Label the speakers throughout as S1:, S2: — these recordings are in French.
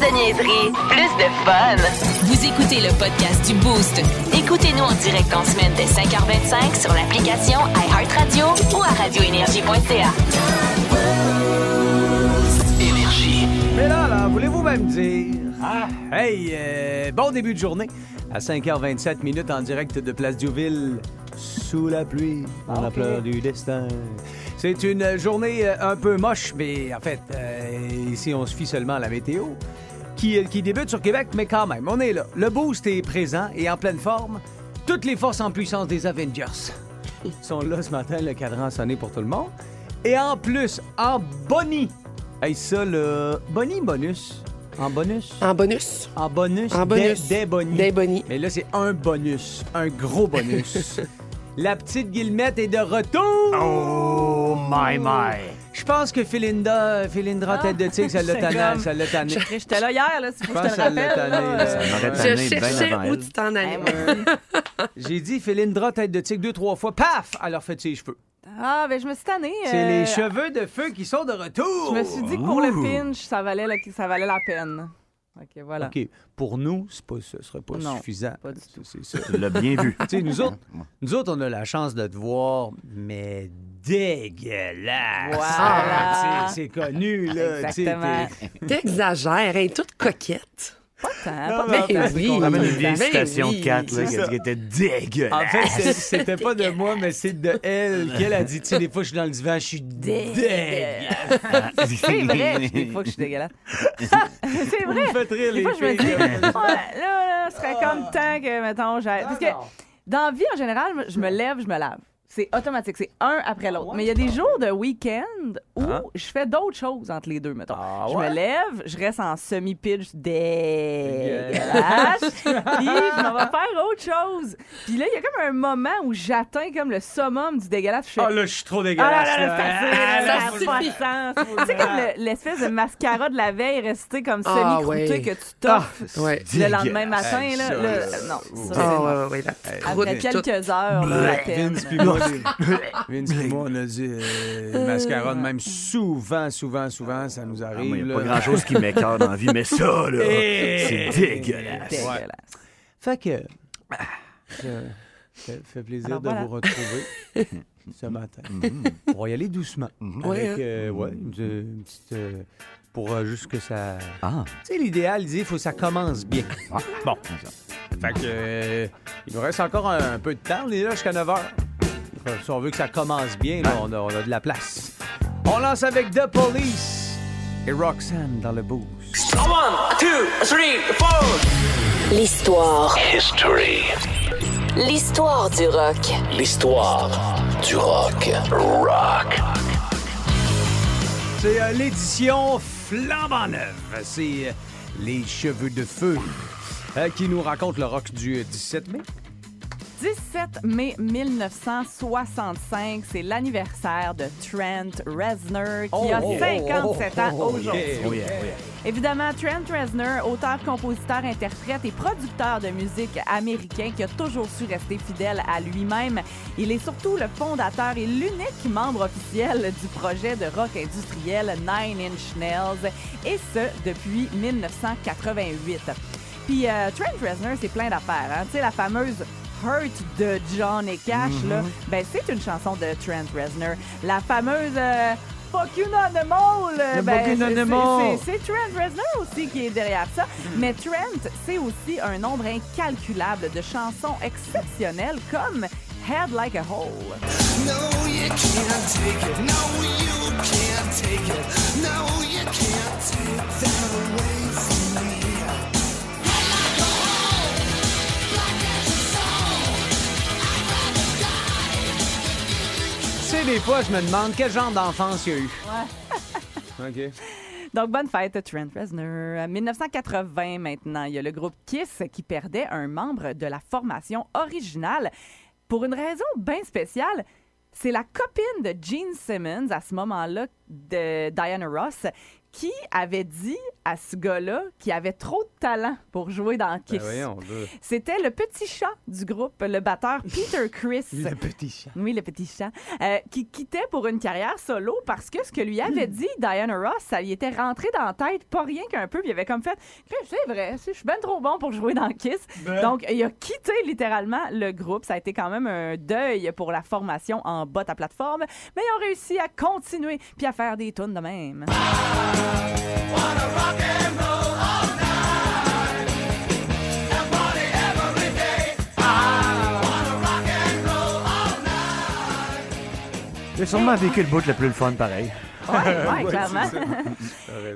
S1: de niaiserie, plus de fun.
S2: Vous écoutez le podcast du Boost.
S1: Écoutez-nous en direct en semaine dès 5h25 sur l'application iHeartRadio ou à radioénergie.ca.
S3: Mais là, là, voulez-vous même dire? Ah, hey, euh, bon début de journée. À 5h27 minutes en direct de Place Diouville, sous la pluie, dans la pleure du destin. C'est une journée euh, un peu moche, mais en fait, euh, ici, on se fie seulement à la météo, qui, qui débute sur Québec, mais quand même, on est là. Le boost est présent et en pleine forme. Toutes les forces en puissance des Avengers sont là ce matin, le cadran a sonné pour tout le monde. Et en plus, en boni. Hey, ça, le boni bonus. En bonus?
S4: En bonus.
S3: En bonus.
S4: En bonus.
S3: Des, des.
S4: Des bonnies.
S3: Mais là, c'est un bonus. Un gros bonus. La petite Guillemette est de retour!
S5: Oh, my, my.
S3: Je pense que Philinda, Philindra tête de tigre, ça l'a
S6: c'est
S3: tanné. Ça l'a tanné.
S6: J'étais là hier, là, si que je te rappelle.
S4: Je cherchais où tu t'en allais.
S6: Eh.
S3: J'ai dit Philindra tête de tigre deux, trois fois. Paf! Elle a fait ses cheveux.
S6: Ah, ben je me suis tannée.
S3: C'est
S6: euh,
S3: les cheveux de feu qui sont de retour.
S6: Je me suis dit que pour le pinch, ça valait la, ça valait la peine. OK, voilà.
S3: OK. Pour nous, c'est pas, ce serait pas
S6: Non,
S3: suffisant.
S6: pas du tout.
S3: C'est ça.
S5: Tu l'as bien vu.
S3: Tu sais, nous autres, nous autres, on a la chance de te voir, mais dégueulasse.
S6: Voilà.
S3: Ah, c'est- c'est connu, là.
S4: T'exagères, elle est toute coquette.
S6: Pas tant, pas tant.
S3: en fait, c'est
S4: oui.
S3: qu'on
S5: Ramène une vieille
S4: Ben
S5: citation
S4: oui,
S5: de 4 là,
S3: c'est ça.
S5: qui était dégueulasse.
S3: En fait, c'était pas de moi, mais c'est de elle qu'elle a dit. Tu sais, des fois, je suis dans le divan, je suis dégueulasse.
S6: C'est vrai, des fois que je suis dégueulasse. c'est
S3: Vous
S6: vrai.
S3: me faites rire,
S6: Des
S3: les
S6: fois, je me dis, là, là, ce serait comme temps que, mettons, j'aille. Parce que dans la vie, en général, je me lève, je me lave. C'est automatique, c'est un après l'autre. Mais il y a des jours de week-end où je fais d'autres choses entre les deux, mettons.
S3: Ah
S6: je
S3: ouais?
S6: me lève, je reste en semi-pitch dégueulasse, puis je m'en vais faire autre chose. Puis là, il y a comme un moment où j'atteins comme le summum du dégueulasse. Je fais,
S3: Ah là, je suis trop
S6: ah là
S3: dégueulasse.
S6: là, là, c'est
S3: là.
S6: assez,
S3: Ah,
S6: là,
S3: là,
S6: ça
S4: ça
S6: n'a pas de
S4: suffit.
S6: sens. Tu sais, comme le- l'espèce de mascara de la veille resté comme
S4: Ah,
S6: semi-croûté
S4: ouais.
S6: que tu t'offres
S4: Ouais.
S6: le lendemain
S3: Dégueulasse.
S6: matin. Là,
S3: Ça,
S6: là,
S3: là.
S6: non, ça,
S4: Ah,
S6: c'est non.
S4: ouais, ouais, ouais, la petite croûte,
S6: Après quelques heures, là, à peine.
S3: Vince puis moi, les- Vince puis moi, on a dit euh, le mascara de même souvent, souvent, souvent, ça nous
S5: Ah,
S3: arrive.
S5: Il n'y a pas grand chose qui m'écœure dans la vie, mais ça, là,
S3: Eh,
S5: c'est dégueulasse.
S6: Dégueulasse.
S3: Fait que ah, ça fait, fait plaisir
S6: Alors,
S3: de
S6: voilà.
S3: vous retrouver ce matin. On va y aller doucement.
S4: Ouais,
S3: Avec,
S4: hein.
S3: euh, ouais, une, une petite. euh, pour euh, juste que ça.
S5: Ah,
S3: Tu sais, l'idéal, il dit, il faut que ça commence bien. Bon. Fait que. euh, il nous reste encore un, un peu de temps. On est là jusqu'à 9 h. Si on veut que ça commence bien, là, on, a, on a de la place. On lance avec The Police et Roxanne dans le boost.
S1: L'histoire. L'histoire du rock.
S7: L'histoire du rock. Rock.
S3: C'est euh, l'édition flambant neuve. C'est euh, les cheveux de feu euh, qui nous raconte le rock du euh, 17 mai.
S6: 17 mai 1965, c'est l'anniversaire de Trent Reznor qui a
S3: Oh, oh,
S6: 57 ans
S3: oh,
S6: aujourd'hui.
S3: yeah,
S5: yeah, yeah.
S6: Évidemment, Trent Reznor, auteur, compositeur, interprète et producteur de musique américain qui a toujours su rester fidèle à lui-même. Il est surtout le fondateur et l'unique membre officiel du projet de rock industriel Nine Inch Nails, et ce depuis 1988. Puis euh, Trent Reznor, c'est plein d'affaires. Hein? Tu sais, la fameuse Hurt de John et Cash, là, ben, c'est une chanson de Trent Reznor. La fameuse euh, Fuck You Animal, ben,
S3: You
S6: c'est- Trent Reznor aussi qui est derrière ça. Mais Trent, c'est aussi un nombre incalculable de chansons exceptionnelles comme Head Like a Hole.
S3: Tu sais, des fois, je me demande quel genre d'enfance il y a eu. OK.
S6: Donc, bonne fête, Trent Reznor. En 1980, maintenant, il y a le groupe Kiss qui perdait un membre de la formation originale pour une raison bien spéciale. C'est la copine de Gene Simmons, à ce moment-là, de Diana Ross, qui avait dit à ce gars-là qu'il avait trop de talent pour jouer dans
S3: Ben
S6: Kiss?
S3: là.
S6: C'était le petit chat du groupe, le batteur Peter Chris.
S3: Le petit chat.
S6: Oui, le petit chat. euh, qui quittait pour une carrière solo parce que ce que lui avait dit Diana Ross, ça lui était rentré dans la tête, pas rien qu'un peu. Puis il avait comme fait C'est vrai, je suis bien trop bon pour jouer dans Kiss. Donc, il a quitté littéralement le groupe. Ça a été quand même un deuil pour la formation en bas à plateforme. Mais ils ont réussi à continuer puis à faire des tunes de même.
S5: J'ai sûrement vécu le bout le plus le fun, pareil.
S6: Clairement.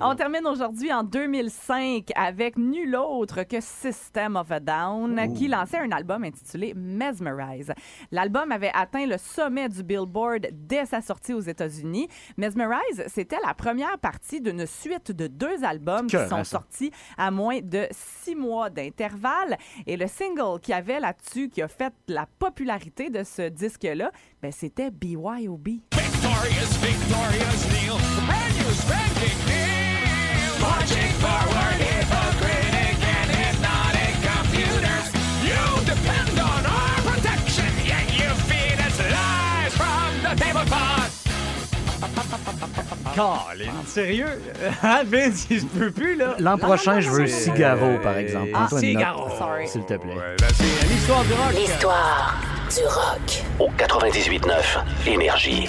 S6: On termine aujourd'hui en 2005 avec nul autre que System of a Down qui lançait un album intitulé Mesmerize. L'album avait atteint le sommet du Billboard dès sa sortie aux États-Unis. Mesmerize, c'était la première partie d'une suite de deux albums qui sont sortis à moins de six mois d'intervalle. Et le single qu'il y avait là-dessus qui a fait la popularité de ce disque-là, ben, c'était BYOB.
S8: Victorious, victorious, Neil. Brand new spanking Neil. Marching forward, hypocritic and hypnotic computers. You depend on our protection, yet you feed us lies from the tablecloth.
S3: Colin, sérieux? Ah, Vince, je peux plus, là.
S5: L'an prochain, je veux Cigaro, par exemple.
S3: Ah, Cigaro.
S6: Sorry.
S5: S'il te plaît.
S3: Ouais, ben, c'est l'histoire du rock.
S1: L'histoire du rock.
S7: Au 98.9 Énergie.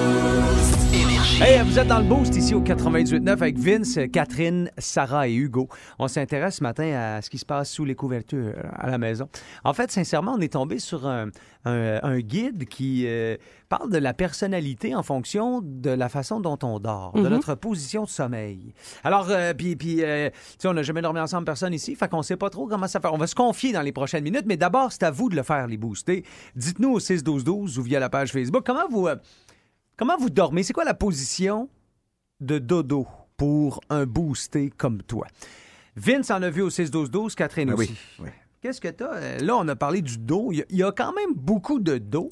S3: Hey, vous êtes dans le boost ici au 98.9 avec Vince, Catherine, Sarah et Hugo. On s'intéresse ce matin à ce qui se passe sous les couvertures euh, à la maison. En fait, sincèrement, on est tombé sur un, un- un guide qui euh, parle de la personnalité en fonction de la façon dont on dort, de notre position de sommeil. Alors, euh, puis, puis euh, on n'a jamais dormi ensemble, personne ici, fait qu'on sait pas trop comment ça fait. On va se confier dans les prochaines minutes, mais d'abord, c'est à vous de le faire, les booster. Dites-nous au 6-12-12 ou via la page Facebook, comment vous... Comment vous dormez? C'est quoi la position de dodo pour un boosté comme toi? Vince en a vu au 6-12-12, Catherine
S5: Ah
S3: aussi.
S5: oui, oui.
S3: Qu'est-ce que t'as? Euh, Là, on a parlé du dos. Il y a, il y a quand même beaucoup de dos.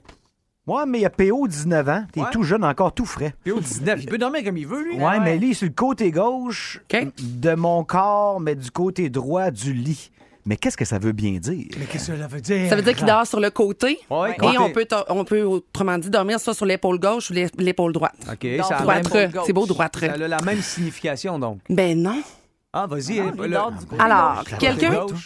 S5: Ouais, mais il y a PO 19 ans. T'es
S3: Ouais.
S5: tout jeune, encore tout frais.
S3: Au 19, il peut dormir comme il veut, lui.
S5: Ouais, mais lui, sur le côté gauche de mon corps, mais du côté droit du lit. Mais qu'est-ce que ça veut bien dire?
S3: Mais qu'est-ce que ça veut dire?
S4: Ça veut dire qu'il dort sur le côté.
S3: Ouais,
S4: Et
S3: côté.
S4: on peut, on peut, autrement dit, dormir soit sur l'épaule gauche ou l'é- l'épaule droite.
S3: OK,
S6: droite. Droite.
S4: Droitre. C'est beau, droitre.
S3: ça a la même signification, donc.
S4: Ben non.
S3: Ah, vas-y.
S6: Ah,
S3: euh, le-
S4: Alors,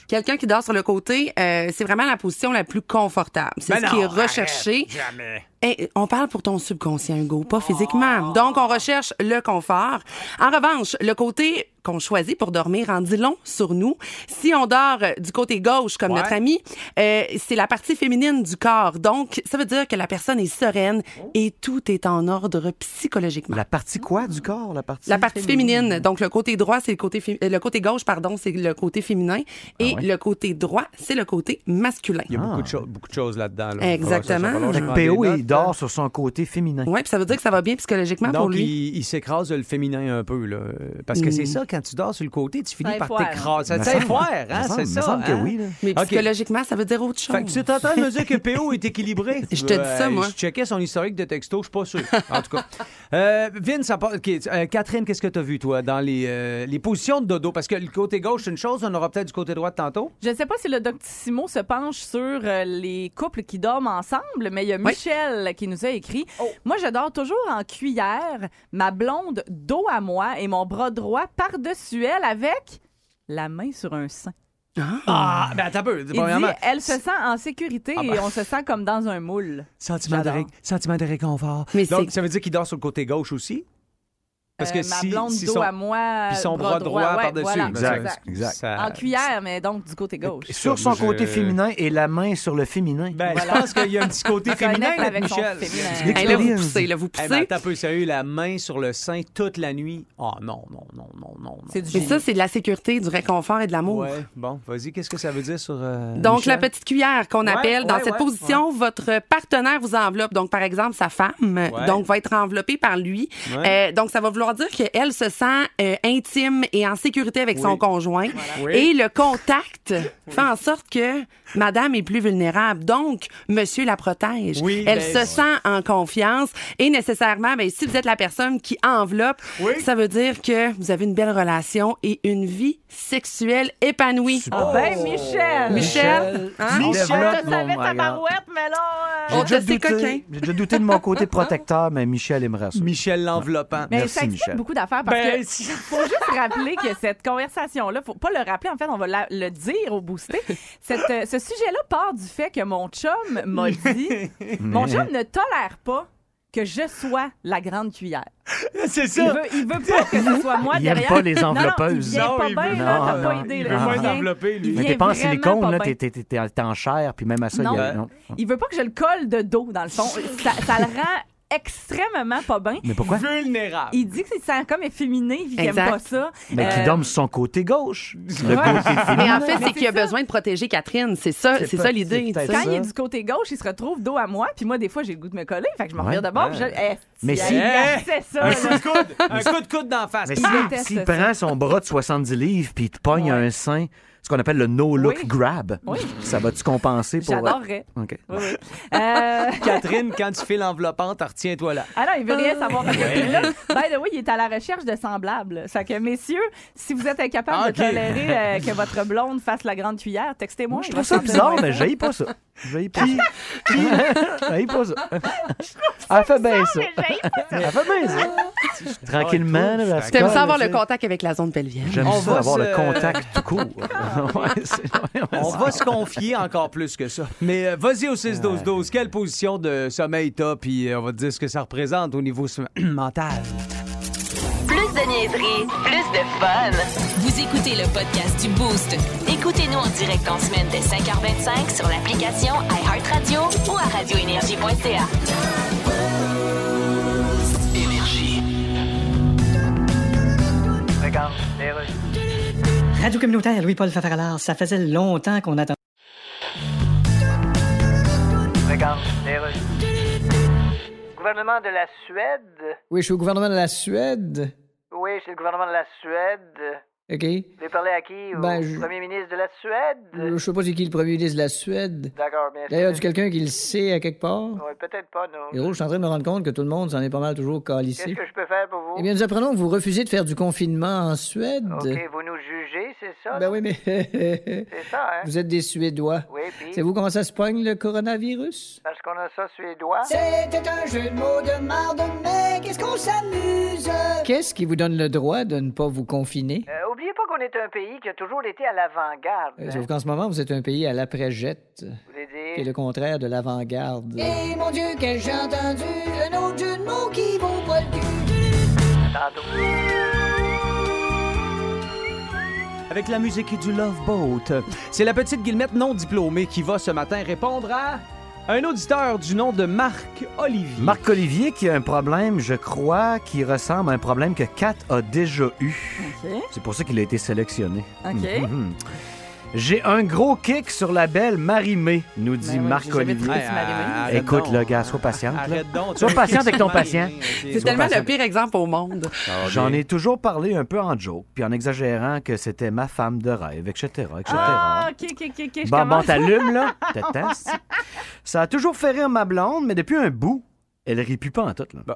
S4: quelqu'un qui dort sur le côté, euh, c'est vraiment la position la plus confortable. C'est
S3: Ben
S4: ce qui est recherché.
S3: Jamais.
S4: Eh, on parle pour ton subconscient, Hugo, pas physiquement. Donc, on recherche le confort. En revanche, le côté qu'on choisit pour dormir en dit long sur nous. Si on dort euh, du côté gauche, comme
S3: Ouais.
S4: notre ami, euh, c'est la partie féminine du corps. Donc, ça veut dire que la personne est sereine et tout est en ordre psychologiquement.
S5: La partie quoi du corps? La partie,
S4: La partie féminine. Donc, le côté droit, c'est le côté, euh, le côté gauche, pardon, c'est le côté féminin. Et le côté droit, c'est le côté masculin.
S3: Il y a beaucoup, de choses- beaucoup de choses là-dedans. là.
S4: Exactement.
S3: Des
S5: PO,
S3: notes,
S5: il dort
S3: hein.
S5: sur son côté féminin.
S4: Ouais, puis ça veut dire que ça va bien psychologiquement pour
S3: Donc,
S4: lui.
S3: il, il s'écrase le féminin un peu, là. Parce que
S4: Mm.
S3: c'est ça, quand tu dors sur le côté, tu finis par t'écraser. Ça
S5: semble-
S3: hein, c'est ça.
S5: me semble que
S3: hein?
S5: oui.
S4: Mais psychologiquement, ça veut dire autre chose.
S3: Fait que tu es en train de me dire que PO est équilibré.
S4: Je te dis ça, moi.
S3: Je checkais son historique de texto, je suis pas sûr. En tout cas. Euh, Vince, euh, Catherine, qu'est-ce que tu as vu, toi, dans les, euh, les positions de dodo? Parce que le côté gauche, c'est une chose, on aura peut-être du côté droit tantôt.
S6: Je ne sais pas si le Doctissimo se penche sur les couples qui dorment ensemble, mais il y a
S4: Oui.
S6: Michel qui nous a écrit Moi, je dors toujours en cuillère, ma blonde dos à moi et mon bras droit par-dessus elle avec la main sur un sein.
S3: Ah, ben attends un peu.
S6: Il dit
S3: Premièrement,
S6: Elle se sent en sécurité
S3: Ah
S6: et
S3: ben.
S6: on se sent comme dans un moule.
S3: Sentiment de, ré- sentiment de réconfort.
S4: Mais
S3: Donc,
S4: c'est-
S3: ça veut dire qu'il dort sur le côté gauche aussi? Parce que
S6: Euh,
S3: si,
S6: ma blonde
S3: si
S6: dos
S3: son,
S6: à moi,
S3: puis son
S6: bras
S3: bras droit,
S6: ouais,
S3: par-dessus.
S6: voilà,
S5: Exact,
S6: exact.
S5: exact.
S3: ça-
S6: En cuillère, mais donc du côté gauche.
S5: Sur son
S3: Je-
S5: côté féminin et la main sur le féminin.
S3: Ben, je pense qu'il y a un petit côté féminin,
S6: avec
S3: Michel.
S6: féminin.
S4: Hey, là, vous poussez, là, vous
S3: Eh ben,
S4: poussez.
S3: attends un peu, sérieux, la main sur le sein toute la nuit. Oh non, non, non, non, non.
S6: C'est du
S4: Mais ça, c'est de la sécurité, du réconfort et de l'amour.
S3: Ouais, bon, vas-y, qu'est-ce que ça veut dire sur. euh,
S4: Donc,
S3: Michel?
S4: la petite cuillère qu'on
S3: Ouais,
S4: appelle, dans cette position, votre partenaire vous enveloppe. Donc, par exemple, sa femme, donc, va être enveloppée par lui. Euh, donc, ça va vouloir dire qu'elle se sent euh, intime et en sécurité avec son conjoint.
S3: Oui.
S4: Et le contact fait en sorte que madame est plus vulnérable. Donc, monsieur la protège.
S3: Oui,
S4: Elle
S3: ben,
S4: se sent en confiance et nécessairement, ben, si vous êtes la personne qui enveloppe,
S3: Oui.
S4: ça veut dire que vous avez une belle relation et une vie sexuelle épanouie.
S6: Ah ben, Michel!
S4: Michel, hein?
S6: te
S5: mon
S6: savait ta barouette, mais là... euh,
S5: J'ai
S4: On
S5: déjà douté-
S4: coquin.
S5: J'ai déjà douté de mon côté protecteur, mais Michel aimerait ça.
S3: Michel l'enveloppant.
S6: Mais
S5: Merci, Michel.
S6: beaucoup d'affaires parce
S3: Ben,
S6: que
S3: si-
S6: faut juste rappeler que cette conversation-là, faut pas le rappeler, en fait, on va la- le dire au boosté. Cette, euh, ce sujet-là part du fait que mon chum m'a dit Mon chum ne tolère pas que je sois la grande cuillère.
S3: C'est
S6: Il
S3: ça.
S6: veut, il veut pas que ce soit moi
S5: Il aime
S6: derrière.
S5: pas les
S6: Non, non,
S5: enveloppeuses.
S6: il vient
S3: Non,
S6: pas
S3: il
S6: bien,
S3: veut-
S6: là,
S5: non,
S6: pas
S5: non,
S6: idée.
S5: il veut moins
S3: d'envelopper, lui.
S6: il
S5: Mais t'es pas en silicone, là, t'es, t'es- t'es- t'es en chair, puis même à ça,
S6: Non.
S5: il y a... non.
S6: Il veut pas que je le colle de dos, dans le fond. Ça, ça le rend extrêmement pas bien.
S5: Mais pourquoi?
S3: Vulnérable.
S6: Il dit que c'est sent comme efféminé, puis qu'il aime
S4: Exact.
S6: pas ça.
S5: Mais qui
S6: Euh,
S5: dorme sur son côté gauche. Le
S6: Ouais.
S5: côté
S4: Mais
S5: féminin.
S4: en fait,
S6: Mais
S4: c'est qu'il a
S6: ça.
S4: besoin de protéger Catherine. C'est ça,
S5: C'est
S4: c'est
S5: pas-
S4: ça l'idée.
S5: c'est peut-être
S4: tu sais.
S6: Quand il est du côté gauche, il se retrouve dos à moi, puis moi, des fois, j'ai le goût de me coller, fait que je me
S5: Ouais.
S6: revire de bord,
S3: Ouais.
S6: puis je. Eh,
S5: Mais si-
S6: c'est ça.
S3: Un
S6: là?
S3: coup de coude. Un coup de coude d'en face.
S5: Mais
S6: Il
S5: s'il
S6: déteste
S5: s'il
S6: ça.
S5: prend son bras de 70 livres puis il te pogne
S6: Ouais.
S5: un sein, ce qu'on appelle le no-look
S6: Oui.
S5: grab,
S6: Oui.
S5: ça va-tu compenser pour...
S6: J'adorerais.
S5: OK.
S6: Oui, oui. Euh,
S3: Catherine, quand tu fais l'enveloppante, retiens-toi là.
S6: Ah non, il veut rien savoir. Fait que là, by the way, il est à la recherche de semblables. Fait que, messieurs, si vous êtes incapable
S3: Ok.
S6: de tolérer euh, que votre blonde fasse la grande cuillère, textez-moi.
S5: Je trouve ça bizarre, mais j'haïs pas ça. J'haïs pas ça. J'haïs pas ça. Elle fait bien ça. Elle fait bien ça. Tranquillement, se
S4: T'aimes ça avoir le contact avec la zone pelvienne?
S5: J'aime ça, avoir le contact tout court.
S3: On va se confier encore plus que ça. Mais euh, vas-y au 6-12-12. Quelle position de sommeil t'as? Puis euh, on va te dire ce que ça représente au niveau mental.
S1: Plus de niaiserie, plus de fun.
S2: Vous écoutez le podcast du Boost.
S1: Écoutez-nous en direct en semaine dès 5h25 sur l'application iHeartRadio ou à radioénergie.ca.
S7: Énergie.
S9: Radio communautaire Louis-Paul Fafaralard, ça faisait longtemps qu'on attendait.
S10: Gouvernement de la Suède.
S9: Oui, je suis au gouvernement de la Suède.
S10: Oui, c'est le gouvernement de la Suède.
S9: OK?
S10: Vous voulez parler à qui? Au
S9: Ben, je-
S10: premier ministre de la Suède?
S9: Je sais pas c'est qui le premier ministre de la Suède.
S10: D'accord, bien sûr.
S9: D'ailleurs, y a quelqu'un qui le sait à quelque part?
S10: Oui, peut-être pas, non.
S9: Et drôle, je suis en train de me rendre compte que tout le monde s'en est pas mal toujours
S10: Qu'est-ce
S9: calissé.
S10: que je peux faire pour vous?
S9: Eh bien, nous apprenons que vous refusez de faire du confinement en Suède.
S10: OK, vous nous jugez, c'est ça?
S9: Ben oui, mais
S10: C'est ça, hein?
S9: vous êtes des Suédois.
S10: Oui, puis?
S9: Savez-vous comment ça se pogne, le coronavirus?
S10: Parce qu'on a ça suédois.
S9: C'était un jeu de mots de marde, mais qu'est-ce qu'on s'amuse! Qu'est-ce qui vous donne le droit de ne pas vous confiner?
S10: Euh, oubliez pas qu'on est un pays qui a toujours été à l'avant-garde.
S9: Euh,
S10: hein.
S9: Sauf qu'en ce moment, vous êtes un pays à l'après-jet,
S10: Vous voulez
S9: qui est
S10: dire?
S9: le contraire de l'avant-garde.
S11: Et mon Dieu, que j'ai entendu un autre jeu de mots qui vaut pas le cul.
S10: Tantôt.
S3: Avec la musique du Love Boat. C'est la petite Guillemette non diplômée qui va ce matin répondre à un auditeur du nom de Marc Olivier.
S5: Marc Olivier qui a un problème, je crois, qui ressemble à un problème que Kat a déjà eu.
S6: OK.
S5: C'est pour ça qu'il a été sélectionné.
S6: OK.
S5: J'ai un gros kick sur la belle Marie-Mé, nous dit
S6: Ben oui,
S5: Écoute,
S3: donc.
S5: le gars, sois patiente. là.
S3: Arrête donc.
S5: Sois patiente avec ton patient.
S4: C'est tellement
S5: patient.
S4: le pire exemple au monde.
S5: J'en ai toujours parlé un peu en joke, puis en exagérant que c'était ma femme de rêve, etc., etc.
S6: Ah, OK, OK, OK,
S5: Bon, t'allumes, là. T'attends, c'est- Ça a toujours fait rire ma blonde, mais depuis un bout, elle rit plus pas en tout, là.
S3: Bon.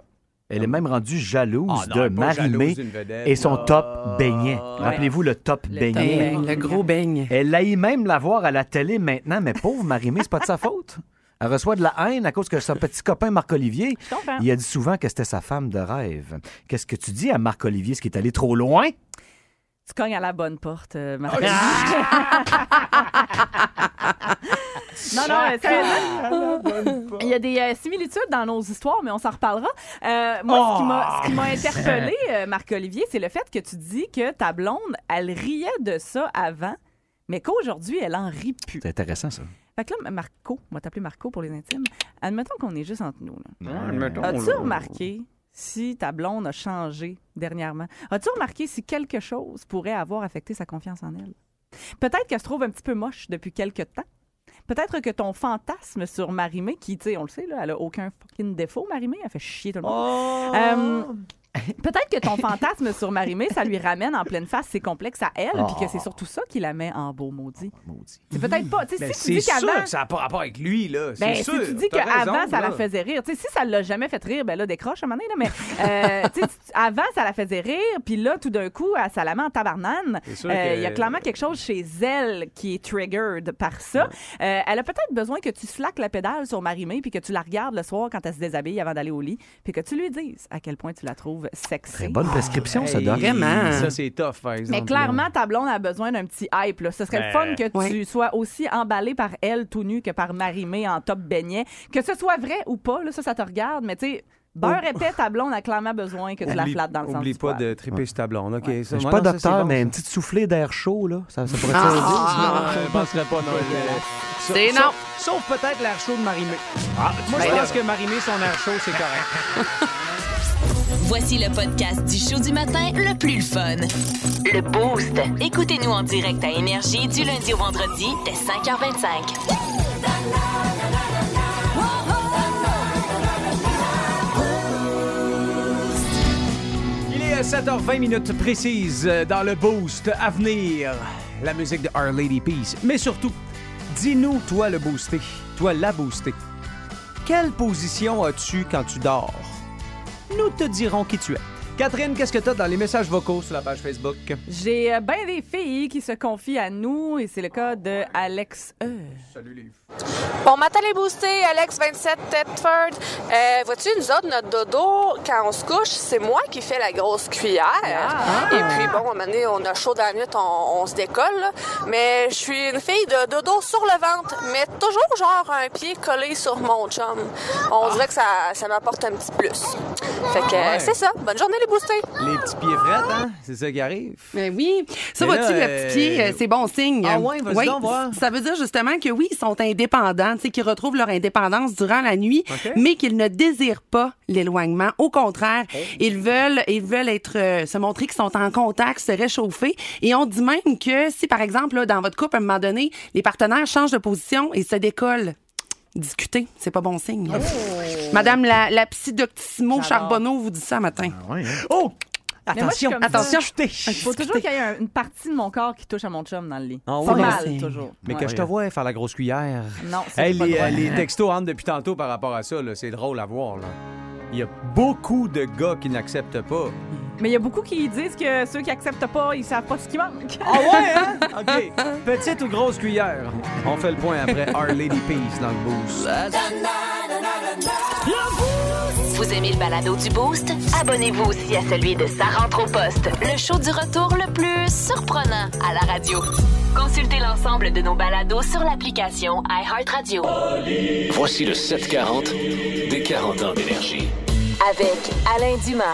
S5: Elle est même rendue jalouse
S3: Ah non,
S5: de Marie-Mé
S3: vedette.
S5: et son
S3: Ah.
S5: top beignet. Rappelez-vous le top
S4: Le,
S5: beignet.
S4: top beigne, le gros beigne.
S5: Elle aille même la voir à la télé maintenant, mais pauvre Marie-Mé, c'est pas de sa faute. Elle reçoit de la haine à cause que son petit copain Marc-Olivier, il a dit souvent que c'était sa femme de rêve. Qu'est-ce que tu dis à Marc-Olivier, ce qui est allé trop loin?
S6: Tu cognes à la bonne porte, euh, Marc. non, non, mais sérieusement, il y a des euh, similitudes dans nos histoires, mais on s'en reparlera. Euh, moi, ce qui m'a- ce qui m'a interpellé, euh, Marc-Olivier, c'est le fait que tu dis que ta blonde, elle riait de ça avant, mais qu'aujourd'hui, elle en rit plus.
S5: C'est intéressant, ça.
S6: Fait que là, Marco, on va t'appeler Marco pour les intimes. Admettons qu'on est juste entre nous. Là.
S3: Admettons,
S6: As-tu
S3: là.
S6: remarqué si ta blonde a changé dernièrement. As-tu remarqué si quelque chose pourrait avoir affecté sa confiance en elle? Peut-être qu'elle se trouve un petit peu moche depuis quelque temps. Peut-être que ton fantasme sur Marimé, qui, tu sais, on le sait, là, elle a aucun fucking défaut, Marimé, elle fait chier tout le monde. Euh, Peut-être que ton fantasme sur Marimé, ça lui ramène en pleine face ses complexes à elle, puis que c'est surtout ça qui la met en beau maudit. C'est peut-être pas.
S3: Ben,
S6: si tu
S3: c'est sûr que ça n'a pas rapport avec lui, là.
S6: Ben, si
S3: sûr.
S6: tu dis qu'avant, ça la faisait rire. Si ça l'a jamais fait rire, ben là, décroche à un moment donné, là, mais euh, avant, ça la faisait rire, puis là, tout d'un coup, la met en tabarnane. Euh,
S3: que-
S6: Il y a clairement quelque chose chez elle qui est triggered par ça. Euh, elle a peut-être besoin que tu slaques la pédale sur Marimé, puis que tu la regardes le soir quand elle se déshabille avant d'aller au lit, puis que tu lui dises à quel point tu la trouves sexy.
S5: Très bonne prescription, ça,
S3: Hey,
S5: Doc.
S4: Vraiment.
S3: Ça, c'est tough, par exemple.
S6: Mais clairement, ta blonde a besoin d'un petit hype. Là. Ce serait le fun
S3: Ben,
S6: que
S4: ouais.
S6: tu sois aussi emballé par elle tout nu que par Marimé en top beignet. Que ce soit vrai ou pas, là, ça, ça te regarde. Mais tu sais, beurre épais, ta blonde a clairement besoin que tu la flattes dans le sens
S3: Oublie pas de triper sur ta blonde.
S5: Je suis pas docteur, mais une petite soufflée d'air chaud, là, ça, ça pourrait
S4: Ah,
S5: être ça.
S3: Non, je penserais pas, non.
S4: C'est
S3: sauf-
S4: non.
S3: Sauf peut-être l'air chaud de Marimé. Moi, je pense que Marimé, son air chaud, c'est correct.
S2: Voici le podcast du show du matin le plus fun.
S1: Le Boost. Écoutez-nous en direct à Énergie du lundi au vendredi dès 5h25.
S3: Il est à 7h20 minutes précises euh, dans le boost à venir. La musique de Our Lady Peace. Mais surtout, dis-nous, toi le boosté, toi la boostée, quelle position as-tu quand tu dors? Nous te dirons qui tu es. Catherine, qu'est-ce que tu as dans les messages vocaux sur la page Facebook?
S6: J'ai euh, ben des filles qui se confient à nous et c'est le cas de Alex E.
S3: Salut les
S12: Bon matin les boostés, Alex 27 Tedford. Euh, vois-tu, nous autres, notre dodo, quand on se couche, c'est moi qui fais la grosse cuillère.
S6: Ah.
S12: Et puis bon, à un moment donné, on a chaud dans la nuit, on, on se décolle. là. Mais je suis une fille de dodo sur le ventre, mais toujours genre un pied collé sur mon chum. On dirait que ça, ça m'apporte un petit plus. Fait que euh,
S3: Ouais.
S12: c'est ça. Bonne journée les boostés.
S3: Les petits pieds frettes, hein? C'est ça qui arrive.
S4: Mais oui. Ça, vois-tu,
S3: là,
S4: le petit pied,
S3: euh,
S4: euh, c'est bon signe.
S3: Ah ouais, vas-y voir.
S4: Ça veut dire justement que oui, ils sont indépendants, tu sais, qu'ils retrouvent leur indépendance durant la nuit,
S3: OK.
S4: mais qu'ils ne désirent pas l'éloignement. Au contraire,
S3: Oh.
S4: ils veulent, ils veulent être, euh, se montrer qu'ils sont en contact, se réchauffer. Et on dit même que si, par exemple, là, dans votre couple, à un moment donné, les partenaires changent de position et se décollent, discuter, c'est pas bon signe. Madame la, la psy Doctissimo
S6: J'adore.
S4: Charbonneau vous dit ça matin.
S3: Oh!
S6: Moi, je suis
S3: Attention, attention.
S6: Il faut toujours qu'il y ait un- une partie de mon corps qui touche à mon chum dans le lit.
S3: Ah
S6: Pas
S3: oui,
S6: mal,
S4: c'est-
S6: toujours.
S3: Mais
S6: Ouais.
S3: que je te vois faire la grosse cuillère.
S6: Non,
S3: Hey,
S6: j'ai pas le
S3: les,
S6: droit.
S3: les textos rentrent depuis tantôt par rapport à ça. C'est drôle à voir. Là. Il y a beaucoup de gars qui n'acceptent pas.
S6: Mais il y a beaucoup qui disent que ceux qui acceptent pas, ils savent pas ce qui manque.
S3: Ah ouais, hein? OK. Petite ou grosse cuillère? On fait le point après Our Lady Peace dans le boost.
S1: Vous aimez le balado du Boost? Abonnez-vous aussi à celui de Sa rentre au poste, le show du retour le plus surprenant à la radio. Consultez l'ensemble de nos balados sur l'application iHeartRadio.
S7: Voici le 740 des 40 ans d'énergie.
S1: Avec Alain Dumas,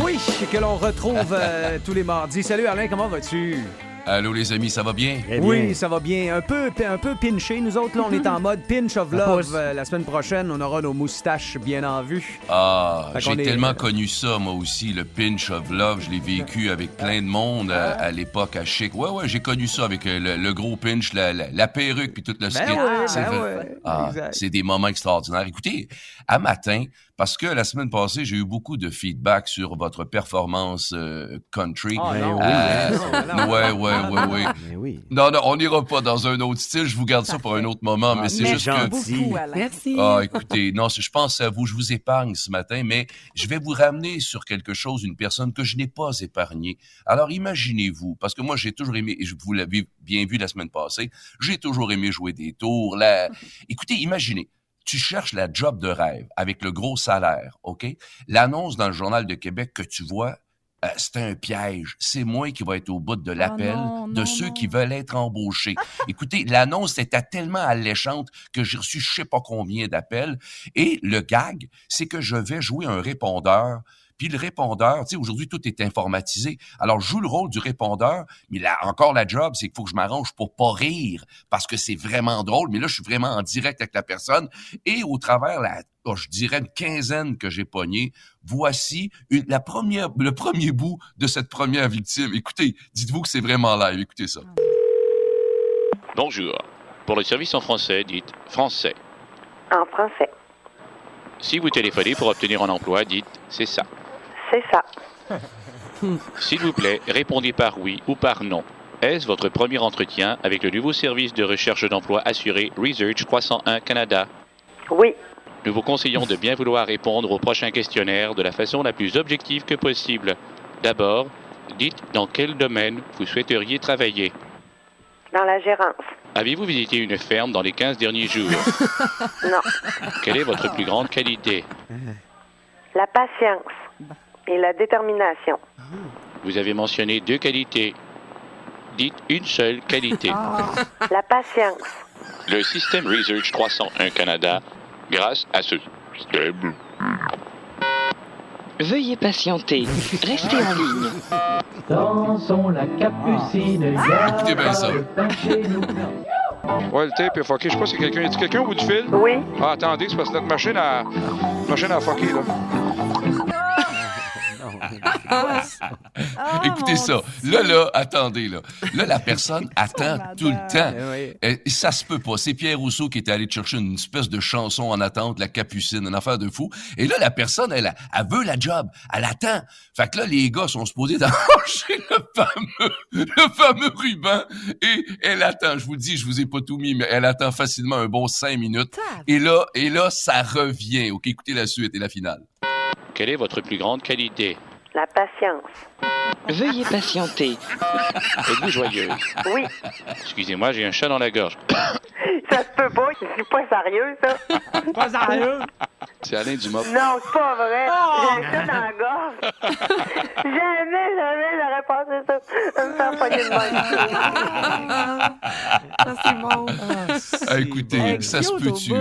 S3: Oui, que l'on retrouve euh, tous les mardis. Salut Alain, comment vas-tu?
S13: Allô les amis, ça va bien?
S3: Oui, ça va bien. Un peu, un peu pinché. Nous autres, là, on est en mode pinch of love. Euh, la semaine prochaine, on aura nos moustaches bien en vue.
S13: Ah, j'ai
S3: est-
S13: tellement connu ça, moi aussi, le pinch of love. Je l'ai vécu avec plein de monde à, à l'époque à Chic. Ouais, ouais, j'ai connu ça avec euh, le, le gros pinch, la, la- la perruque puis tout le
S3: Ben
S13: skit.
S3: ouais,
S13: C'est
S3: ben ouais.
S13: Ah, c'est des moments extraordinaires. Écoutez, à matin, parce que la semaine passée, j'ai eu beaucoup de feedback sur votre performance euh, country.
S3: Ah,
S5: Ben
S3: non.
S5: oui,
S13: Euh,
S3: hein, non.
S13: ouais, ouais, ouais, ouais.
S5: Mais oui.
S13: Non, non, on n'ira pas dans un autre style. Je vous garde ça pour un autre moment, mais c'est
S3: mais
S13: juste que...
S5: gentil.
S6: Beaucoup, Alain.
S4: Merci.
S13: Ah, écoutez, non, je pense à vous, je vous épargne ce matin, mais je vais vous ramener sur quelque chose, une personne que je n'ai pas épargnée. Alors, imaginez-vous, parce que moi, j'ai toujours aimé, et je vous l'avez bien vu la semaine passée, j'ai toujours aimé jouer des tours. La... Écoutez, imaginez, tu cherches la job de rêve avec le gros salaire, OK? L'annonce dans le Journal de Québec que tu vois, euh, c'est un piège. C'est moi qui va être au bout de l'appel
S6: non,
S13: de
S6: non,
S13: ceux
S6: non.
S13: qui veulent être embauchés. Écoutez, l'annonce était tellement alléchante que j'ai reçu je sais pas combien d'appels. Et le gag, c'est que je vais jouer un répondeur. Puis le répondeur, tu sais, aujourd'hui, tout est informatisé. Alors, je joue le rôle du répondeur, mais là, encore la job, c'est qu'il faut que je m'arrange pour pas rire, parce que c'est vraiment drôle. Mais là, je suis vraiment en direct avec la personne. Et au travers, la, oh, je dirais une quinzaine que j'ai pogné, voici une- la première, le premier bout de cette première victime. Écoutez, dites-vous que c'est vraiment live. Écoutez ça.
S14: Bonjour. Pour le service en français, dites français.
S10: En français.
S14: Si vous téléphonez pour obtenir un emploi, dites c'est ça.
S10: C'est ça.
S14: S'il vous plaît, répondez par oui ou par non. Est-ce votre premier entretien avec le nouveau service de recherche d'emploi assuré Research 301 Canada?
S10: Oui.
S14: Nous vous conseillons de bien vouloir répondre au prochain questionnaire de la façon la plus objective que possible. D'abord, dites dans quel domaine vous souhaiteriez travailler.
S10: Dans la gérance.
S14: Avez-vous visité une ferme dans les 15 derniers jours?
S10: Non.
S14: Quelle est votre plus grande qualité?
S10: La patience et la détermination.
S14: Vous avez mentionné deux qualités. Dites une seule qualité.
S10: La patience.
S14: Le système Research 301 Canada, grâce à ce système,
S15: Veuillez patienter. Restez en ligne.
S16: Dansons la capucine.
S13: Écoutez bien ça.
S17: Ouais, le tape est fucké. Je sais pas si quelqu'un. Est-ce quelqu'un au bout du fil?
S10: Oui.
S17: Ah, attendez, c'est parce que notre machine a. machine a fucké, là.
S13: Écoutez ça. Là, là, attendez, là. Là, la personne attend tout le temps. Euh, ça se peut pas. C'est Pierre Rousseau qui était allé chercher une espèce de chanson en attente, la capucine, une affaire de fou. Et là, la personne, elle, elle veut la job. Elle attend. Fait que là, les gars sont supposés d'arranger le fameux, le fameux ruban. Et elle attend. Je vous le dis, je vous ai pas tout mis, mais elle attend facilement un bon cinq minutes. Et là, et là, ça revient. OK, écoutez la suite et la finale.
S14: quelle est votre plus grande qualité?
S10: La patience.
S15: Veuillez patienter.
S14: Êtes-vous joyeuse?
S10: Oui.
S14: Excusez-moi, j'ai un chat dans la gorge.
S10: Ça se peut pas. C'est pas sérieux, ça.
S3: Pas sérieux?
S14: C'est Alain Dumas.
S10: Non, c'est pas vrai. J'ai ça dans la gorge. jamais, jamais j'aurais pensé ça. Ça me fait pogner de même.
S4: c'est bon.
S13: Ah, écoutez, ça se peut-tu?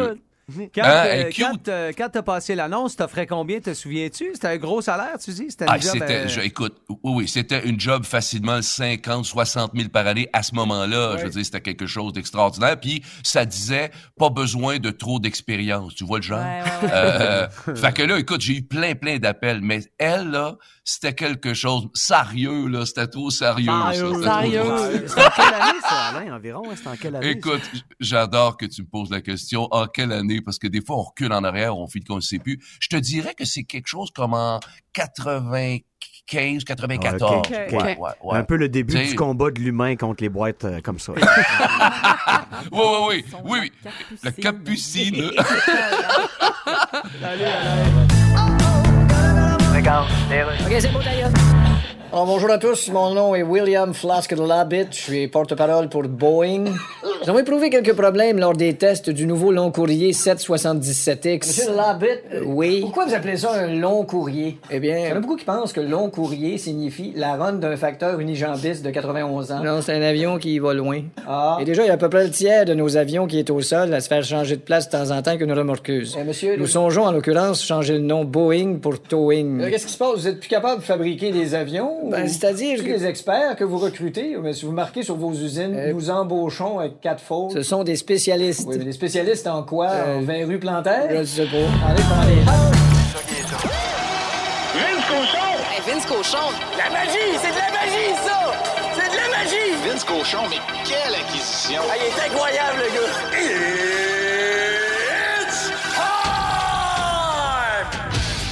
S3: Quand,
S13: Hein,
S3: euh, quand, euh, quand t'as passé l'annonce, t'offrais combien, te souviens-tu? C'était un gros salaire, tu dis? C'était
S13: Ah,
S3: une job,
S13: c'était,
S3: euh,
S13: je- écoute, oui, oui, c'était une job facilement 50, 60 000 par année à ce moment-là. Je veux dire, c'était quelque chose d'extraordinaire. Puis ça disait pas besoin de trop d'expérience. Tu vois le genre?
S6: Ouais, ouais, ouais.
S13: Euh, fait que là, écoute, j'ai eu plein, plein d'appels. Mais elle, là, c'était quelque chose sérieux, là. C'était trop sérieux. ça. C'était trop drôle.
S5: C'est en quelle année, ça, Alain, environ? C'est en quelle année?
S13: Écoute, j'adore que tu me poses la question. En quelle année? Parce que des fois, on recule en arrière, on fait qu'on ne sait plus. Je te dirais que c'est quelque chose comme en 95, 94.
S5: Ah, ok, ok.
S13: Ouais, ouais, ouais.
S5: Un peu le début
S13: T'sais-
S5: du combat de l'humain contre les boîtes euh, comme ça.
S13: Oui, oui, oui. Oui, oui. La capucine.
S9: Regarde. OK, c'est bon, d'ailleurs. Alors, bonjour à tous. Mon nom est William Flask de. Je suis porte-parole pour Boeing. Nous avons éprouvé quelques problèmes lors des tests du nouveau long courrier 777X. Monsieur Labitt? oui. Pourquoi vous appelez ça un long courrier? Eh bien, il y en a beaucoup qui pensent que long courrier signifie la run d'un facteur unijambiste de 91 ans. Non, c'est un avion qui va loin. Ah. Et déjà, il y a à peu près le tiers de nos avions qui est au sol à se faire changer de place de temps en temps qu'une remorqueuse. monsieur, Nous songeons en l'occurrence changer le nom Boeing pour Towing. Qu'est-ce qui se passe? Vous êtes plus capable de fabriquer des avions? Ben, c'est-à-dire que... les experts que vous recrutez, mais si vous marquez sur vos usines, nous embauchons avec quatre fautes. Ce sont des spécialistes. Oui, mais des spécialistes en quoi? En 20 rue Plantaire? Je sais pas. Allez, commandez.
S8: Vince Cochon!
S2: Vince Cochon!
S8: La magie! C'est de la magie, ça! C'est de la magie! Vince Cochon, mais quelle acquisition! Ah, il est incroyable, le gars!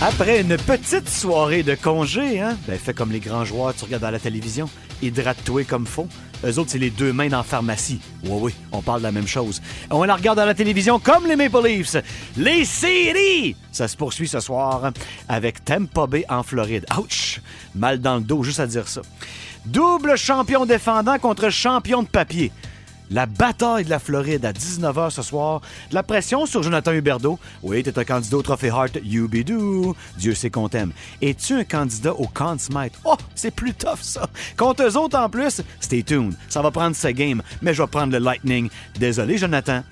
S5: Après une petite soirée de congé, hein, ben fais comme les grands joueurs, tu regardes à la télévision, hydrate-toi comme faut. Eux autres, c'est les deux mains dans la pharmacie. Oui, oui, on parle de la même chose. On la regarde à la télévision comme les Maple Leafs. Les séries! Ça se poursuit ce soir avec Tampa Bay en Floride. Ouch! Mal dans le dos, juste à dire ça. Double champion défendant contre champion de papier. La bataille de la Floride à 19h ce soir. De la pression sur Jonathan Huberdeau. Oui, t'es un candidat au Trophée Hart. Youbidou. Dieu sait qu'on t'aime. Es-tu un candidat au Smythe? Oh, c'est plus tough, ça. Contre eux autres, en plus, stay tuned. Ça va prendre sa game, mais je vais prendre le Lightning. Désolé, Jonathan.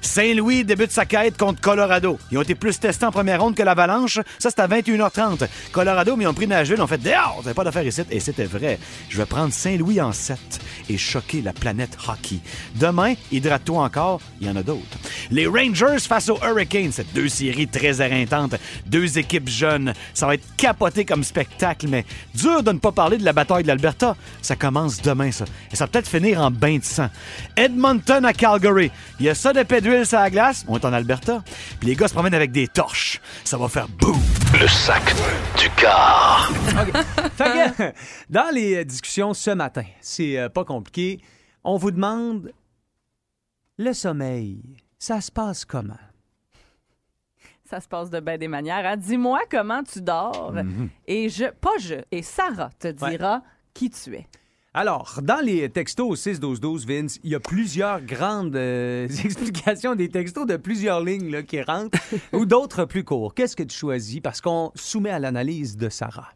S5: Saint-Louis débute sa quête contre Colorado. Ils ont été plus testés en première ronde que l'Avalanche. Ça, c'est à 21h30. Colorado, mais ils ont pris Nashville, ont fait dehors, vous pas d'affaires ici. Et c'était vrai. Je vais prendre Saint-Louis en 7 et choquer la planète hockey. Demain, hydrate-toi encore, il y en a d'autres. Les Rangers face aux Hurricanes, c'est deux séries très éreintantes, deux équipes jeunes. Ça va être capoté comme spectacle, mais dur de ne pas parler de la bataille de l'Alberta. Ça commence demain, ça. Et ça va peut-être finir en bain de sang. Edmonton à Calgary. Il y a ça de d'huile sur la glace. On est en Alberta. Puis les gars se promènent avec des torches. Ça va faire boum.
S7: Le sac du car.
S3: Fait que, dans les discussions ce matin, c'est euh, pas compliqué. On vous demande le sommeil. Ça se passe comment?
S6: Ça se passe de bien des manières. hein? Dis-moi comment tu dors.
S3: Mhm.
S6: Et je, pas je, et Sarah te dira qui tu es.
S3: Alors, dans les textos au 6-12-12, Vince, il y a plusieurs grandes euh, explications des textos de plusieurs lignes là, qui rentrent ou d'autres plus courts. Qu'est-ce que tu choisis? Parce qu'on soumet à l'analyse de Sarah.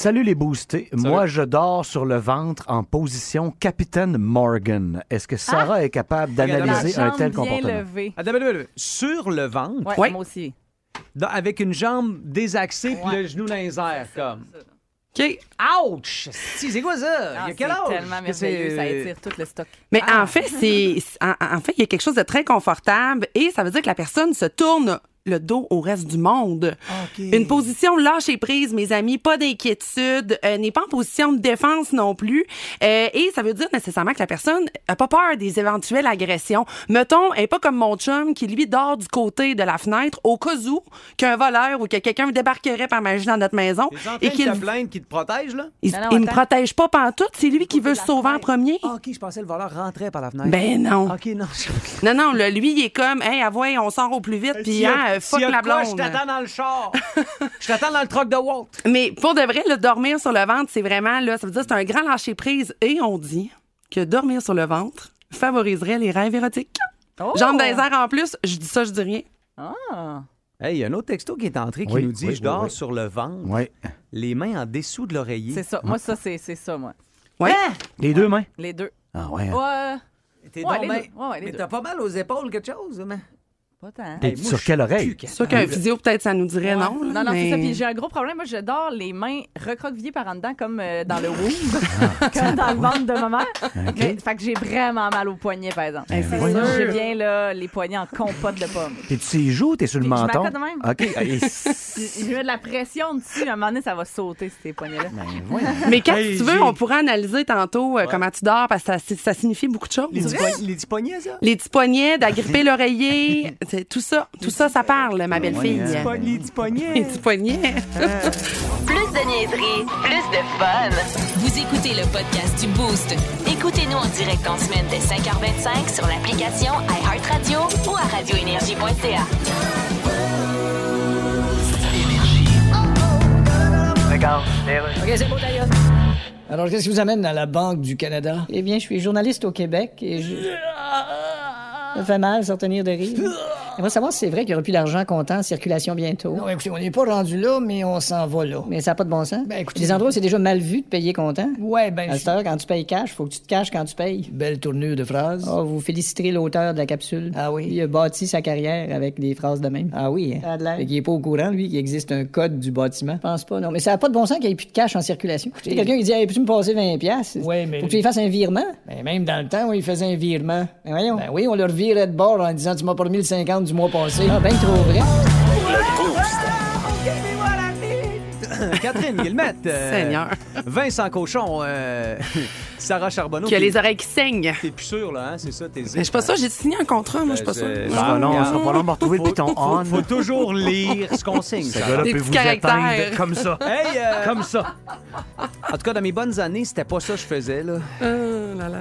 S5: Salut les boostés. Moi, je dors sur le ventre en position Capitaine Morgan. Est-ce que Sarah est capable d'analyser un tel comportement?
S3: Attends, attends, attends. Sur le ventre?
S6: Ouais, moi aussi.
S3: Dans- avec une jambe désaxée puis le genou dans les airs, comme. OK. Ouch! Si, C'est quoi ça?
S6: Ah,
S3: il y a quel
S6: c'est
S3: âge?
S6: tellement
S3: c'est-
S6: merveilleux, ça étire tout le stock.
S4: Mais en fait, c'est en, en fait, il y a quelque chose de très confortable et ça veut dire que la personne se tourne le dos au reste du monde. Une position lâcher prise, mes amis, pas d'inquiétude, euh, n'est pas en position de défense non plus. Euh, et ça veut dire nécessairement que la personne a pas peur des éventuelles agressions. Mettons, elle est pas comme mon chum qui lui dort du côté de la fenêtre au cas où qu'un voleur ou que quelqu'un débarquerait par magie dans notre maison et qu'il
S3: te protège, là?
S4: il, il me protège pas pantoute, c'est lui qui veut se sauver en premier.
S3: Ah, OK, je pensais que le voleur rentrait par la fenêtre.
S4: Ben non.
S3: OK, non.
S4: Non, non, là, lui, il est comme, hey, avoue, on sort au plus vite, puis Hein, euh, fuck la
S3: de quoi,
S4: blonde.
S3: Je t'attends dans le char. je t'attends dans le truck de Walt.
S4: Mais pour de vrai, le dormir sur le ventre, c'est vraiment, là, ça veut dire que c'est un grand lâcher prise. Et on dit que dormir sur le ventre favoriserait les rêves érotiques.
S6: Oh!
S4: Jambes dans les airs en plus, je dis ça, je dis rien.
S6: Ah!
S3: Hey, il y a un autre texto qui est entré qui
S5: Oui,
S3: nous dit
S5: oui,
S3: Je dors
S5: oui, oui.
S3: sur le ventre,
S5: Oui.
S3: les mains en dessous de l'oreiller.
S6: C'est ça. Moi, ça, c'est c'est ça, moi.
S4: Ouais.
S5: Les deux mains?
S6: Les deux.
S5: Ah ouais.
S6: Ouais.
S3: T'es
S6: Ouais,
S3: donc
S6: les deux. Ouais, ouais, les
S3: mais
S6: deux.
S3: t'as pas mal aux épaules, quelque chose, mais.
S6: Pas tant.
S5: T'es sur quelle oreille?
S4: C'est sûr qu'un physio, peut-être, ça nous dirait non.
S6: Non, non,
S4: mais-
S6: c'est ça. Puis j'ai un gros problème. Moi, je dors les mains recroquevillées par en dedans, comme euh, dans le womb,
S5: Ah.
S6: comme dans le ventre de ma mère. Mais, fait que j'ai vraiment mal aux poignets, par exemple.
S5: Ben
S6: c'est sûr. J'ai bien là, les poignets en compote de pommes.
S5: T'es-tu sur les joues ou t'es sur le
S6: Je
S5: menton?
S6: m'accote de même.
S5: OK. Et-
S6: Je je mets de la pression dessus. À un moment donné, ça va sauter, ces poignets-là.
S4: Mais quand
S3: Hey,
S4: tu veux, on pourrait analyser tantôt euh, comment tu dors, parce que ça, ça signifie beaucoup de choses.
S3: Les petits poignets- les petits poignets, ça?
S4: Les petits poignets, d'agripper l'oreiller, tout ça, tout ça, ça parle, ma belle-fille.
S3: Les petits po- Les petits poignets.
S4: Les petits poignets.
S1: Plus de niaiserie, plus de fun.
S2: Vous écoutez le podcast du Boost.
S1: Écoutez-nous en direct en semaine dès 5h25 sur l'application iHeartRadio ou à radioénergie.ca.
S9: OK, c'est bon, d'ailleurs. Alors, qu'est-ce qui vous amène à la Banque du Canada?
S11: Eh bien, je suis journaliste au Québec et je... Ça fait mal, s'en tenir de rire. J'aimerais savoir si c'est vrai qu'il n'y aura plus d'argent comptant en circulation bientôt.
S9: Non, écoutez, on n'est pas rendu là, mais on s'en va là.
S11: Mais ça n'a pas de bon sens.
S9: Ben, écoutez-
S11: Les endroits où c'est déjà mal vu de payer comptant.
S9: Ouais, ben.
S11: À cette heure, quand tu payes cash, faut que tu te caches quand tu payes.
S9: Belle tournure de phrase.
S11: Oh, vous féliciterez l'auteur de la capsule.
S9: Ah oui?
S11: Il a bâti sa carrière avec des phrases de même. Ah oui, hein?
S9: Ça a de l'air.
S11: Fait qu'il est pas au courant, lui, qu'il existe un code du bâtiment. Je pense pas, non. Mais ça n'a pas de bon sens qu'il n'y ait plus de cash en circulation. Sais, quelqu'un qui dit, hey, peux-tu me passer 20$? piastres?
S9: Ouais, mais-
S11: Faut que tu lui fasses un virement.
S9: Ben, même dans le temps où il faisait un virement.
S11: Ben voyons.
S9: Ben oui, on leur virait de bord en disant Tu m'as pas remis le 50 du mois passé.
S11: Ah, ben trop vrai.
S3: Catherine Guillemette. euh,
S4: Seigneur.
S3: Vincent Cochon. euh, Sarah Charbonneau.
S4: Qui a
S3: t'es-
S4: les oreilles qui saignent.
S3: T'es plus sûr, là, hein? C'est ça, t'es
S4: Mais je suis pas sûre, j'ai signé un contrat, moi, je suis pas sûre.
S3: Euh,
S5: Ah non, ça va pas long retrouver le
S3: Faut-
S5: piton
S3: faut-
S5: on.
S3: Faut toujours lire ce qu'on signe.
S5: Ce gars-là
S4: Des
S5: peut vous
S4: caractères.
S5: éteindre comme ça.
S3: Hey, euh,
S5: Comme ça.
S3: En tout cas, dans mes bonnes années, c'était pas ça que je faisais, là.
S4: Oh là là.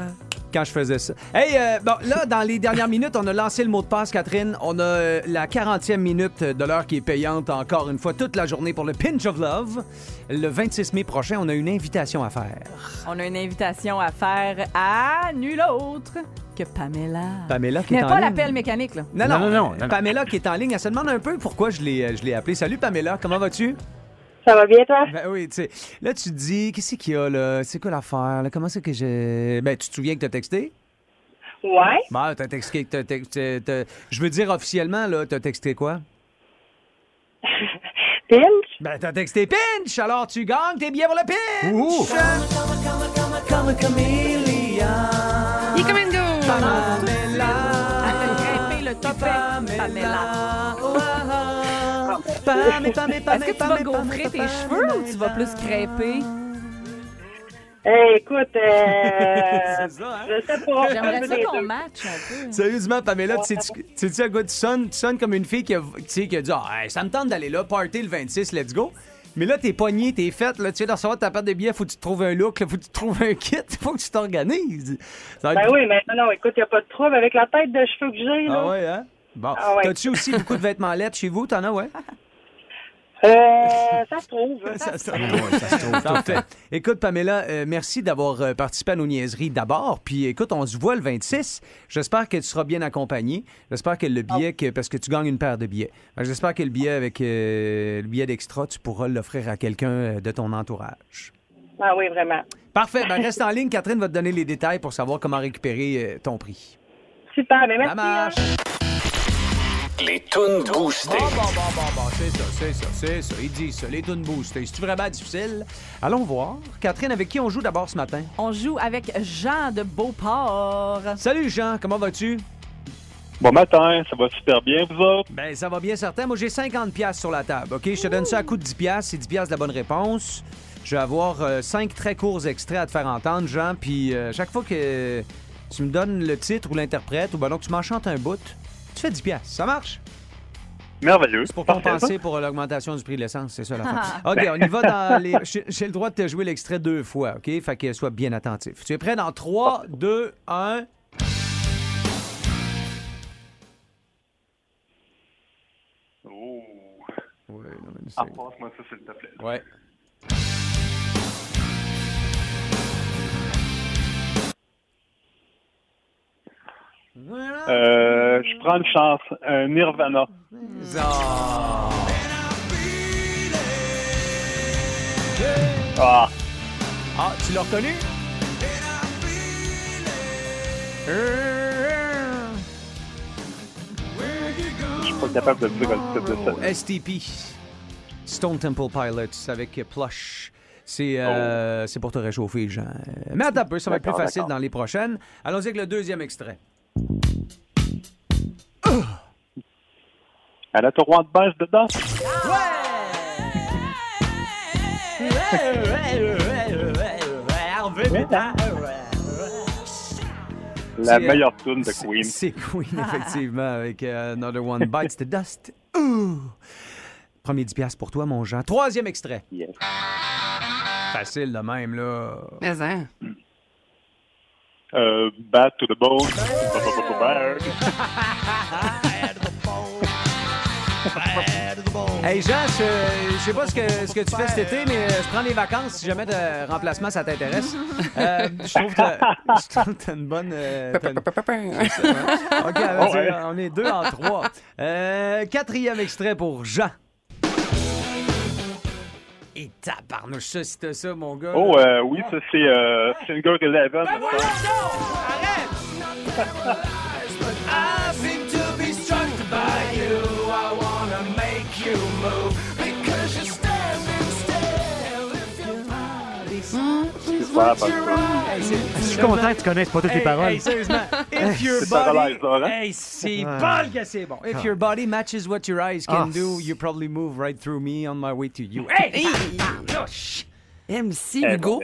S3: Quand je faisais ça. Hey, euh, bon, là, dans les dernières minutes, on a lancé le mot de passe, Catherine. On a euh, la 40e minute de l'heure qui est payante encore une fois toute la journée pour le Pinch of Love. Le 26 mai prochain, on a une invitation à faire.
S6: On a une invitation à faire à nul autre que Pamela.
S3: Pamela qui
S6: Mais
S3: est en
S6: pas
S3: ligne.
S6: l'appel mécanique, là.
S3: Non, non, Pamela qui est en ligne, elle se demande un peu pourquoi je l'ai, euh, je l'ai appelée. Salut Pamela, comment vas-tu?
S10: Ça va bien, toi?
S3: Ben oui, tu sais. Là, tu te dis, qu'est-ce qu'il y a, là? C'est quoi l'affaire? là? Comment c'est que j'ai. Ben, tu te souviens que t'as texté?
S10: Ouais.
S3: Ben, t'as texté. t'as texté- t'as- Je veux dire officiellement, là, t'as texté quoi?
S10: Pinch?
S3: Ben, t'as texté Pinch! Alors, tu gagnes tes billets pour le Pinch!
S8: Ouh.
S4: Il.
S3: Pamela.
S6: Pamela. Est-ce que tu vas
S3: pamé,
S6: tes cheveux ou tu vas plus crêper?
S10: Eh, écoute, euh,
S3: C'est ça, hein?
S10: je sais pas.
S6: J'aimerais ça qu'on match un peu.
S3: Sérieusement, Pamela, tu sais-tu tu sais-tu à quoi tu sonnes? Tu sonnes comme une fille qui a, qui a dit Ah, hey, ça me tente d'aller là, party le 26, let's go. Mais là, t'es pogné, t'es faite, là, tu viens de recevoir ta paire de billets, faut que tu te trouves un look, là, faut que tu te trouves un kit, faut que tu t'organises.
S10: Ben
S3: être-
S10: oui, mais non, non, écoute, il a pas de trouble avec la tête de cheveux que j'ai, là.
S3: Ah ouais, hein? Bon.
S10: Ah ouais.
S3: T'as-tu aussi beaucoup de vêtements lettres chez vous? T'en as, ouais?
S10: Euh, ça se trouve.
S3: Ça se trouve. Parfait. Écoute, Pamela, euh, merci d'avoir euh, participé à nos niaiseries d'abord. Puis écoute, on se voit le 26. J'espère que tu seras bien accompagné. J'espère que le billet, que, parce que tu gagnes une paire de billets. Que J'espère que le billet avec euh, le billet d'extra, tu pourras l'offrir à quelqu'un de ton entourage.
S10: Ah oui, vraiment.
S3: Parfait. Ben, reste en ligne. Catherine va te donner les détails pour savoir comment récupérer euh, ton prix.
S10: Super, mais merci.
S3: Ça marche.
S7: Les tunes boostées.
S3: Bon, bon, bon, bon, bon, c'est ça, c'est ça, c'est ça. Il dit ça, les tunes boostées. C'est-tu vraiment difficile? Allons voir. Catherine, avec qui on joue d'abord ce matin?
S6: On joue avec Jean de Beauport.
S3: Salut Jean, comment vas-tu?
S18: Bon matin, ça va super bien, vous autres?
S3: Ben, ça va bien certain. Moi, j'ai 50 pièces sur la table, OK? Je te donne ça à coût de 10 pièces. C'est 10 pièces de la bonne réponse. Je vais avoir euh, cinq très courts extraits à te faire entendre, Jean. Puis euh, chaque fois que tu me donnes le titre ou l'interprète, ou ben donc tu m'en chantes un bout, tu fais 10 pièces. Ça marche?
S18: Merveilleux.
S3: C'est pour
S18: Parfait,
S3: compenser
S18: ça.
S3: pour euh, l'augmentation du prix de l'essence, c'est ça la fin. OK, on y va dans les... J'ai le droit de te jouer l'extrait deux fois, OK? Fait que sois bien attentif. Tu es prêt dans 3, 2, 1...
S18: Oh.
S3: Ouais, non, mais
S18: Ah,
S3: c'est-
S18: passe-moi ça, s'il te plaît.
S3: Ouais.
S18: Euh, je prends une chance. Un Nirvana. Ah.
S3: Ah, tu l'as reconnu?
S18: Je suis pas capable de dire le titre de ça.
S3: STP. Stone Temple Pilots avec Plush. C'est euh, c'est pour te réchauffer, Jean. Mais attends un peu, ça va être plus facile dans les prochaines. Allons-y avec le deuxième extrait.
S18: Elle a ton roi de base dedans? La meilleure tune de Queen.
S3: C'est Queen, effectivement, avec euh, Another One Bites the Dust. Ouh. Premier 10 piastres pour toi, mon Jean. Troisième extrait.
S18: Yes.
S3: Facile de même, là.
S4: Mais hein?
S18: Euh, Bad to the Bone. Bad.
S3: Hey Jean, je, je sais pas ce que, ce que tu fais cet été, mais je prends des vacances si jamais de remplacement ça t'intéresse. Euh, je trouve que t'as- je trouve que t'as une bonne. euh, une-? OK, alors,
S18: Oh, ouais.
S3: on est deux en trois. Euh, quatrième extrait pour Jean. Et tabarnouche, ça, t'as ça, mon gars.
S18: Oh, euh, oui, ça c'est euh, Singer Eleven.
S8: I body's
S18: Super, parce que-
S3: Hey, c'est-
S5: Je suis content que tu connaisses pas toutes les paroles.
S3: hey, sérieusement, if your body...
S18: hein?
S3: Hey, c'est
S5: Ouais.
S3: bon que c'est bon. If
S5: Ah.
S3: your body matches what your eyes can
S5: Ah.
S3: do, you probably move right through me on my way to you. Hey!
S4: MC
S18: Eh,
S4: Hugo.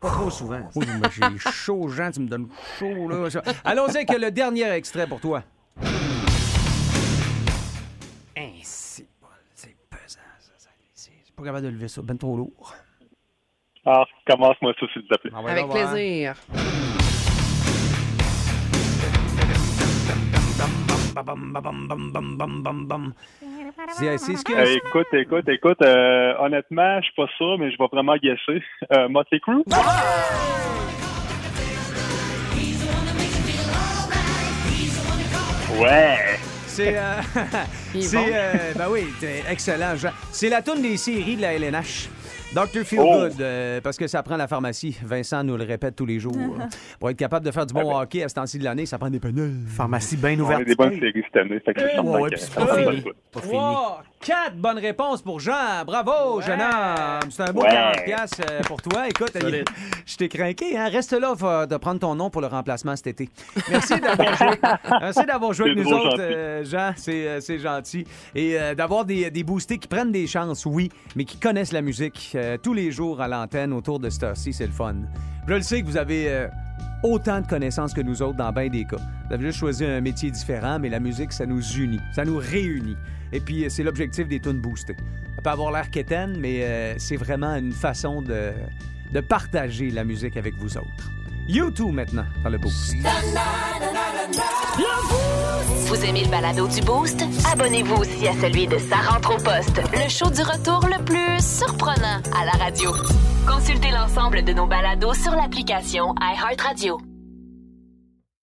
S3: Pas trop souvent. Oui, mais j'ai chaud, Jean, tu me donnes chaud, là. Allons-y avec le dernier extrait pour toi. Hey, c'est pesant, ça. c'est pas capable de lever ça, ben trop lourd.
S18: Ah, commence-moi ça, s'il te plaît.
S3: Ah
S4: Avec plaisir.
S3: C'est ce que...
S18: écoute, écoute, écoute. Euh, honnêtement, je suis pas sûr, mais je vais vraiment guesser. Euh, Motley Crue? Ah! Ouais!
S3: C'est. Euh, c'est.
S18: Bon.
S3: Euh, ben oui, excellent. C'est la toune des séries de la LNH. Dr. Feelgood,
S18: Oh.
S3: euh, parce que ça prend la pharmacie. Vincent nous le répète tous les jours. Pour être capable de faire du bon hockey à ce temps-ci de l'année, ça prend des pneus.
S5: Pharmacie bien
S18: On a des bonnes séries cette année, fait que c'est certain
S3: Ouais,
S18: va
S3: c'est
S18: être good.
S3: Trois, quatre bonnes réponses pour Jean. Bravo, jeune homme. C'est un beau
S18: Ouais.
S3: 40 piastres, euh, pour toi. Écoute, je t'ai craqué. Hein? Reste là va- de prendre ton nom pour le remplacement cet été. Merci d'avoir joué, Merci d'avoir joué avec nous autres, euh, Jean. C'est euh, c'est gentil. Et euh, d'avoir des, des boostés qui prennent des chances, oui, mais qui connaissent la musique euh, tous les jours à l'antenne autour de cette heure-ci. C'est le fun. Je le sais que vous avez... autant de connaissances que nous autres dans bien des cas. Vous avez juste choisi un métier différent, mais la musique, ça nous unit, ça nous réunit. Et puis, euh, c'est l'objectif des tunes boostées. Ça peut avoir l'air quétaine, mais euh, c'est vraiment une façon de, de partager la musique avec vous autres. YouTube maintenant, dans le boost.
S1: Vous aimez le balado du Boost? Abonnez-vous aussi à celui de Sa rentre au poste, le show du retour le plus surprenant à la radio. Consultez l'ensemble de nos balados sur l'application iHeartRadio.